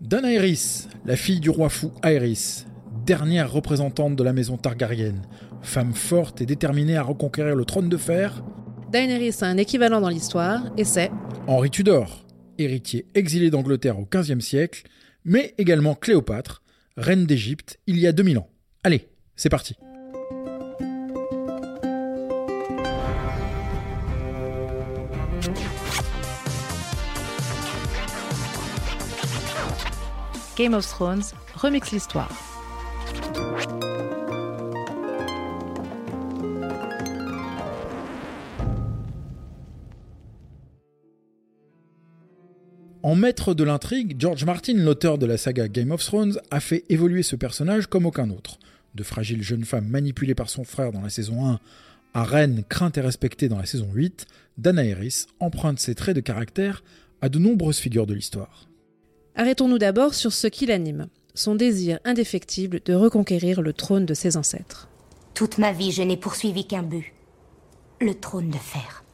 Danaeris, la fille du roi fou Aerys, dernière représentante de la maison Targaryen, femme forte et déterminée à reconquérir le trône de fer. Daenerys a un équivalent dans l'histoire, et c'est Henri Tudor, héritier exilé d'Angleterre au XVe siècle, mais également Cléopâtre, reine d'Égypte il y a 2000 ans. Allez, c'est parti. Game of Thrones remix l'histoire. En maître de l'intrigue, George Martin, l'auteur de la saga Game of Thrones, a fait évoluer ce personnage comme aucun autre. De fragile jeune femme manipulée par son frère dans la saison 1 à reine crainte et respectée dans la saison 8, Daenerys emprunte ses traits de caractère à de nombreuses figures de l'histoire. Arrêtons-nous d'abord sur ce qui l'anime, son désir indéfectible de reconquérir le trône de ses ancêtres. Toute ma vie, je n'ai poursuivi qu'un but. Le trône de fer.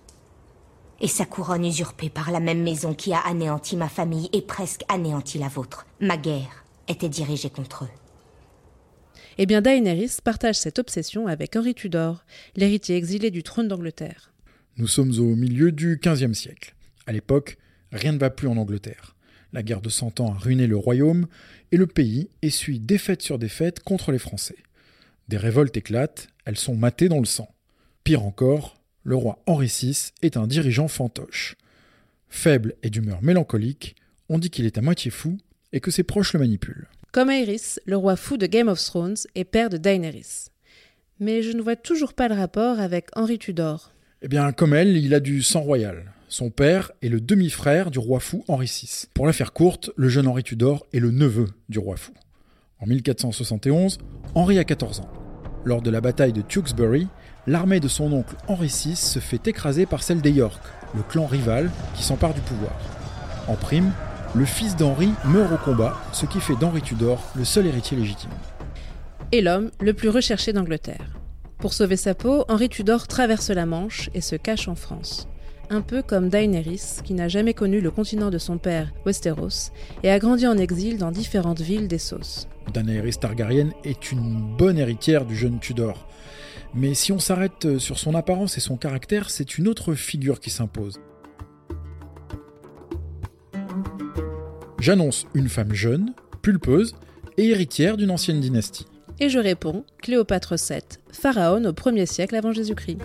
Et sa couronne usurpée par la même maison qui a anéanti ma famille et presque anéanti la vôtre. Ma guerre était dirigée contre eux. Eh bien, Daenerys partage cette obsession avec Henri Tudor, l'héritier exilé du trône d'Angleterre. Nous sommes au milieu du XVe siècle. À l'époque, rien ne va plus en Angleterre. La guerre de Cent Ans a ruiné le royaume et le pays essuie défaite sur défaite contre les Français. Des révoltes éclatent, elles sont matées dans le sang. Pire encore, le roi Henri VI est un dirigeant fantoche. Faible et d'humeur mélancolique, on dit qu'il est à moitié fou et que ses proches le manipulent. Comme Aerys, le roi fou de Game of Thrones et père de Daenerys. Mais je ne vois toujours pas le rapport avec Henri Tudor. Eh bien, comme elle, il a du sang royal. Son père est le demi-frère du roi fou Henri VI. Pour la faire courte, le jeune Henri Tudor est le neveu du roi fou. En 1471, Henri a 14 ans. Lors de la bataille de Tewkesbury, l'armée de son oncle Henri VI se fait écraser par celle des York, le clan rival qui s'empare du pouvoir. En prime, le fils d'Henri meurt au combat, ce qui fait d'Henri Tudor le seul héritier légitime. Et l'homme le plus recherché d'Angleterre. Pour sauver sa peau, Henri Tudor traverse la Manche et se cache en France. Un peu comme Daenerys, qui n'a jamais connu le continent de son père, Westeros, et a grandi en exil dans différentes villes d'Essos. Daenerys Targaryen est une bonne héritière du jeune Tudor. Mais si on s'arrête sur son apparence et son caractère, c'est une autre figure qui s'impose. J'annonce une femme jeune, pulpeuse et héritière d'une ancienne dynastie. Et je réponds Cléopâtre VII, pharaon au 1er siècle avant Jésus-Christ.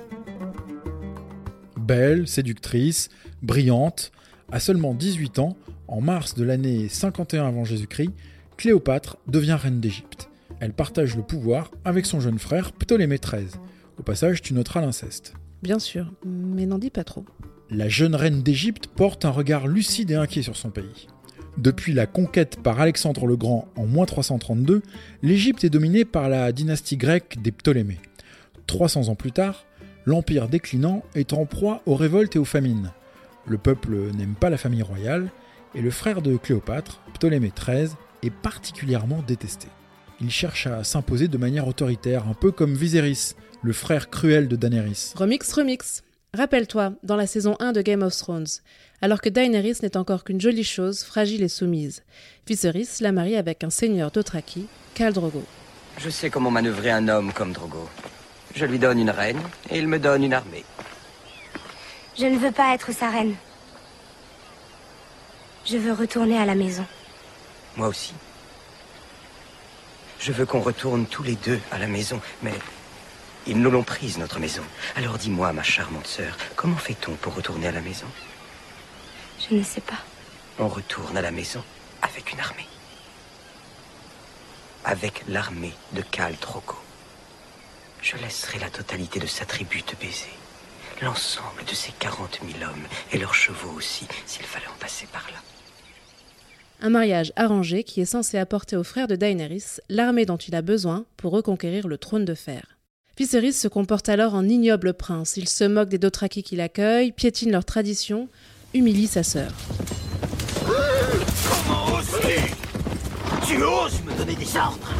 Belle, séductrice, brillante, à seulement 18 ans, en mars de l'année 51 avant Jésus-Christ, Cléopâtre devient reine d'Égypte. Elle partage le pouvoir avec son jeune frère Ptolémée XIII. Au passage, tu noteras l'inceste. Bien sûr, mais n'en dis pas trop. La jeune reine d'Égypte porte un regard lucide et inquiet sur son pays. Depuis la conquête par Alexandre le Grand en moins 332, l'Égypte est dominée par la dynastie grecque des Ptolémées. 300 ans plus tard, l'empire déclinant est en proie aux révoltes et aux famines. Le peuple n'aime pas la famille royale, et le frère de Cléopâtre, Ptolémée XIII, est particulièrement détesté. Il cherche à s'imposer de manière autoritaire, un peu comme Viserys, le frère cruel de Daenerys. Remix, remix. Rappelle-toi, dans la saison 1 de Game of Thrones, alors que Daenerys n'est encore qu'une jolie chose, fragile et soumise, Viserys la marie avec un seigneur d'Othraki, Khal Drogo. Je sais comment manœuvrer un homme comme Drogo. Je lui donne une reine et il me donne une armée. Je ne veux pas être sa reine. Je veux retourner à la maison. Moi aussi. Je veux qu'on retourne tous les deux à la maison, mais ils nous l'ont prise, notre maison. Alors dis-moi, ma charmante sœur, comment fait-on pour retourner à la maison? Je ne sais pas. On retourne à la maison avec une armée. Avec l'armée de Khal Drogo. Je laisserai la totalité de sa tribu te baiser. L'ensemble de ses 40 000 hommes et leurs chevaux aussi, s'il fallait en passer par là. Un mariage arrangé qui est censé apporter au frère de Daenerys l'armée dont il a besoin pour reconquérir le trône de fer. Viserys se comporte alors en ignoble prince. Il se moque des Dothraki qui l'accueillent, piétine leurs traditions, humilie sa sœur. Comment oses-tu? Tu oses me donner des ordres?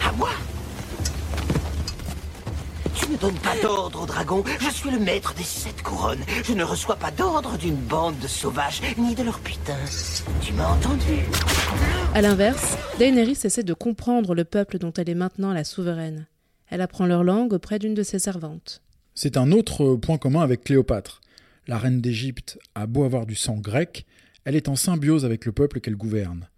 À moi? Tu Je ne donne pas d'ordre au dragon. Je suis le maître des sept couronnes. Je ne reçois pas d'ordre d'une bande de sauvages, ni de leur putain. Tu m'as entendu À l'inverse, Daenerys essaie de comprendre le peuple dont elle est maintenant la souveraine. Elle apprend leur langue auprès d'une de ses servantes. C'est un autre point commun avec Cléopâtre. La reine d'Égypte a beau avoir du sang grec, elle est en symbiose avec le peuple qu'elle gouverne.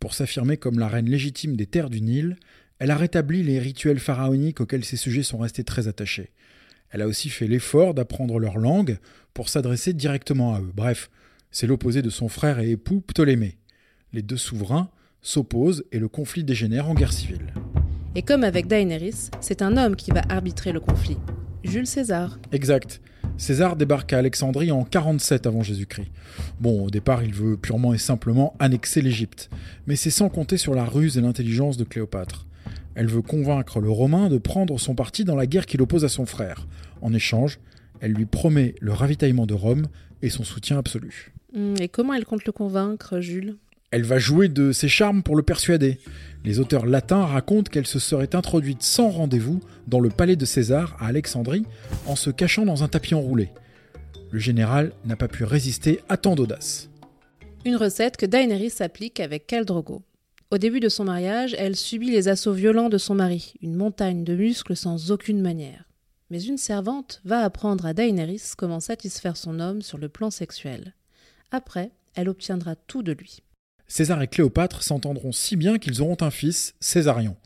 Pour s'affirmer comme la reine légitime des terres du Nil, elle a rétabli les rituels pharaoniques auxquels ses sujets sont restés très attachés. Elle a aussi fait l'effort d'apprendre leur langue pour s'adresser directement à eux. Bref, c'est l'opposé de son frère et époux Ptolémée. Les deux souverains s'opposent et le conflit dégénère en guerre civile. Et comme avec Daenerys, c'est un homme qui va arbitrer le conflit. Jules César. Exact. César débarque à Alexandrie en 47 avant Jésus-Christ. Bon, au départ, il veut purement et simplement annexer l'Égypte, mais c'est sans compter sur la ruse et l'intelligence de Cléopâtre. Elle veut convaincre le Romain de prendre son parti dans la guerre qu'il oppose à son frère. En échange, elle lui promet le ravitaillement de Rome et son soutien absolu. Hmm, et comment elle compte le convaincre, Jules? Elle va jouer de ses charmes pour le persuader. Les auteurs latins racontent qu'elle se serait introduite sans rendez-vous dans le palais de César à Alexandrie en se cachant dans un tapis enroulé. Le général n'a pas pu résister à tant d'audace. Une recette que Daenerys applique avec Khal Drogo. Au début de son mariage, elle subit les assauts violents de son mari, une montagne de muscles sans aucune manière. Mais une servante va apprendre à Daenerys comment satisfaire son homme sur le plan sexuel. Après, elle obtiendra tout de lui. César et Cléopâtre s'entendront si bien qu'ils auront un fils, Césarion.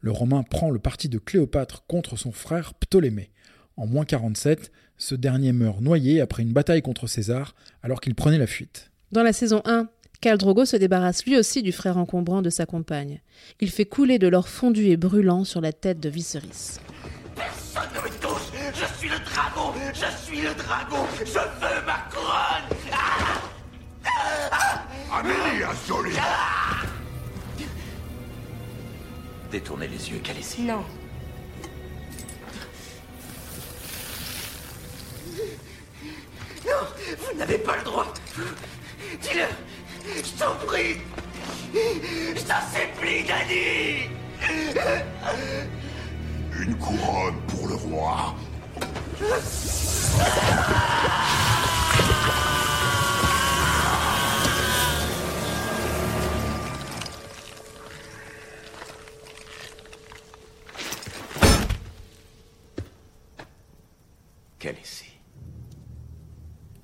Le Romain prend le parti de Cléopâtre contre son frère Ptolémée. En moins 47, ce dernier meurt noyé après une bataille contre César alors qu'il prenait la fuite. Dans la saison 1, Khal Drogo se débarrasse lui aussi du frère encombrant de sa compagne. Il fait couler de l'or fondu et brûlant sur la tête de Viserys. Personne ne me touche Je suis le dragon Je suis le dragon Je veux ma couronne Amélie Ascioli Détournez les yeux, Khaleesi. Non. Non Vous n'avez pas le droit Dis-le Je t'en prie Je t'en supplie, Dany Une couronne pour le roi. Khaleesi.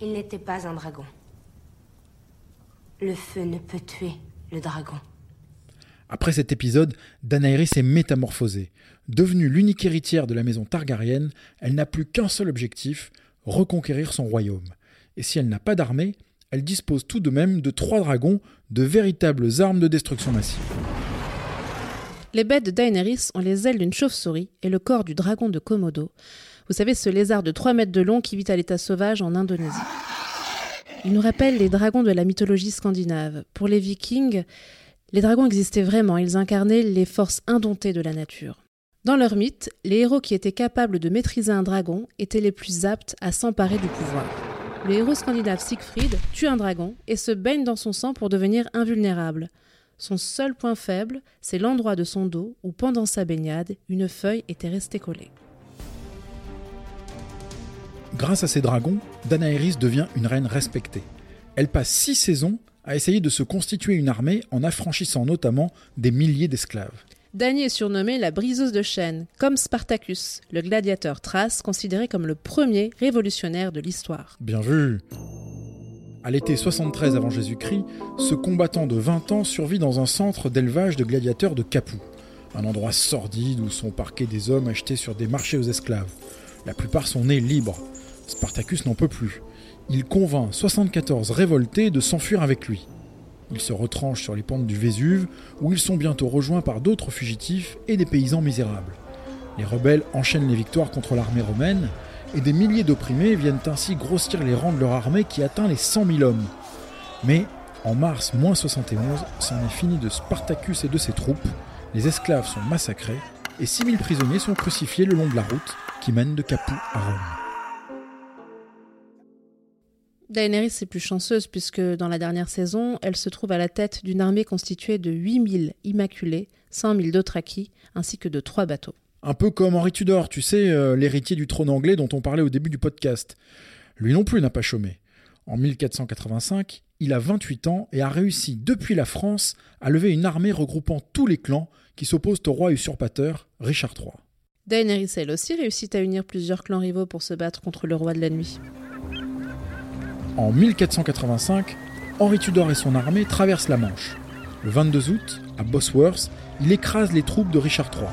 Il n'était pas un dragon. Le feu ne peut tuer le dragon. Après cet épisode, Daenerys est métamorphosée. Devenue l'unique héritière de la maison Targaryen, elle n'a plus qu'un seul objectif, reconquérir son royaume. Et si elle n'a pas d'armée, elle dispose tout de même de trois dragons, de véritables armes de destruction massive. Les bêtes de Daenerys ont les ailes d'une chauve-souris et le corps du dragon de Komodo. Vous savez, ce lézard de 3 mètres de long qui vit à l'état sauvage en Indonésie. Il nous rappelle les dragons de la mythologie scandinave. Pour les vikings, les dragons existaient vraiment, ils incarnaient les forces indomptées de la nature. Dans leur mythe, les héros qui étaient capables de maîtriser un dragon étaient les plus aptes à s'emparer du pouvoir. Le héros scandinave Siegfried tue un dragon et se baigne dans son sang pour devenir invulnérable. Son seul point faible, c'est l'endroit de son dos où, pendant sa baignade, une feuille était restée collée. Grâce à ces dragons, Daenerys devient une reine respectée. Elle passe six saisons à essayer de se constituer une armée en affranchissant notamment des milliers d'esclaves. Dany est surnommée la briseuse de chaînes, comme Spartacus, le gladiateur thrace considéré comme le premier révolutionnaire de l'histoire. Bien vu À l'été 73 avant Jésus-Christ, ce combattant de 20 ans survit dans un centre d'élevage de gladiateurs de Capoue, un endroit sordide où sont parqués des hommes achetés sur des marchés aux esclaves. La plupart sont nés libres. Spartacus n'en peut plus. Il convainc 74 révoltés de s'enfuir avec lui. Ils se retranchent sur les pentes du Vésuve, où ils sont bientôt rejoints par d'autres fugitifs et des paysans misérables. Les rebelles enchaînent les victoires contre l'armée romaine, et des milliers d'opprimés viennent ainsi grossir les rangs de leur armée qui atteint les 100 000 hommes. Mais, en mars 71, c'en est fini de Spartacus et de ses troupes, les esclaves sont massacrés, et 6000 prisonniers sont crucifiés le long de la route qui mène de Capoue à Rome. Daenerys est plus chanceuse puisque dans la dernière saison, elle se trouve à la tête d'une armée constituée de 8000 immaculés, 100 000 Dothraki, ainsi que de trois bateaux. Un peu comme Henri Tudor, tu sais, euh, l'héritier du trône anglais dont on parlait au début du podcast. Lui non plus n'a pas chômé. En 1485, il a 28 ans et a réussi depuis la France à lever une armée regroupant tous les clans qui s'opposent au roi usurpateur Richard III. Daenerys elle aussi réussit à unir plusieurs clans rivaux pour se battre contre le roi de la nuit. En 1485, Henri Tudor et son armée traversent la Manche. Le 22 août, à Bosworth, il écrase les troupes de Richard III.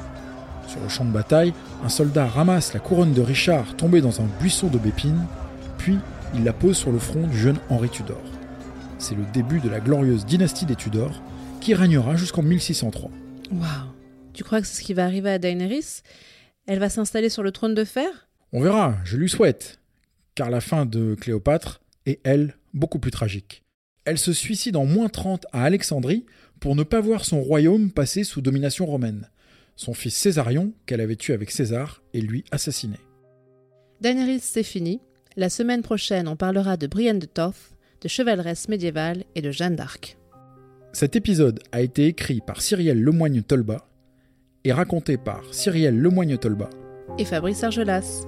Sur le champ de bataille, un soldat ramasse la couronne de Richard tombée dans un buisson d'aubépines, puis il la pose sur le front du jeune Henri Tudor. C'est le début de la glorieuse dynastie des Tudors, qui régnera jusqu'en 1603. Waouh Tu crois que c'est ce qui va arriver à Daenerys? Elle va s'installer sur le trône de fer? On verra, je lui souhaite, car la fin de Cléopâtre est, elle, beaucoup plus tragique. Elle se suicide en moins 30 à Alexandrie pour ne pas voir son royaume passer sous domination romaine. Son fils Césarion, qu'elle avait tué avec César, est lui assassiné. Daenerys, c'est fini. La semaine prochaine, on parlera de Brienne de Tarth, de chevaleresses médiévales et de Jeanne d'Arc. Cet épisode a été écrit par Cyrielle Lemoigne-Tolba et raconté par Cyrielle Lemoigne-Tolba Et Fabrice Argelas.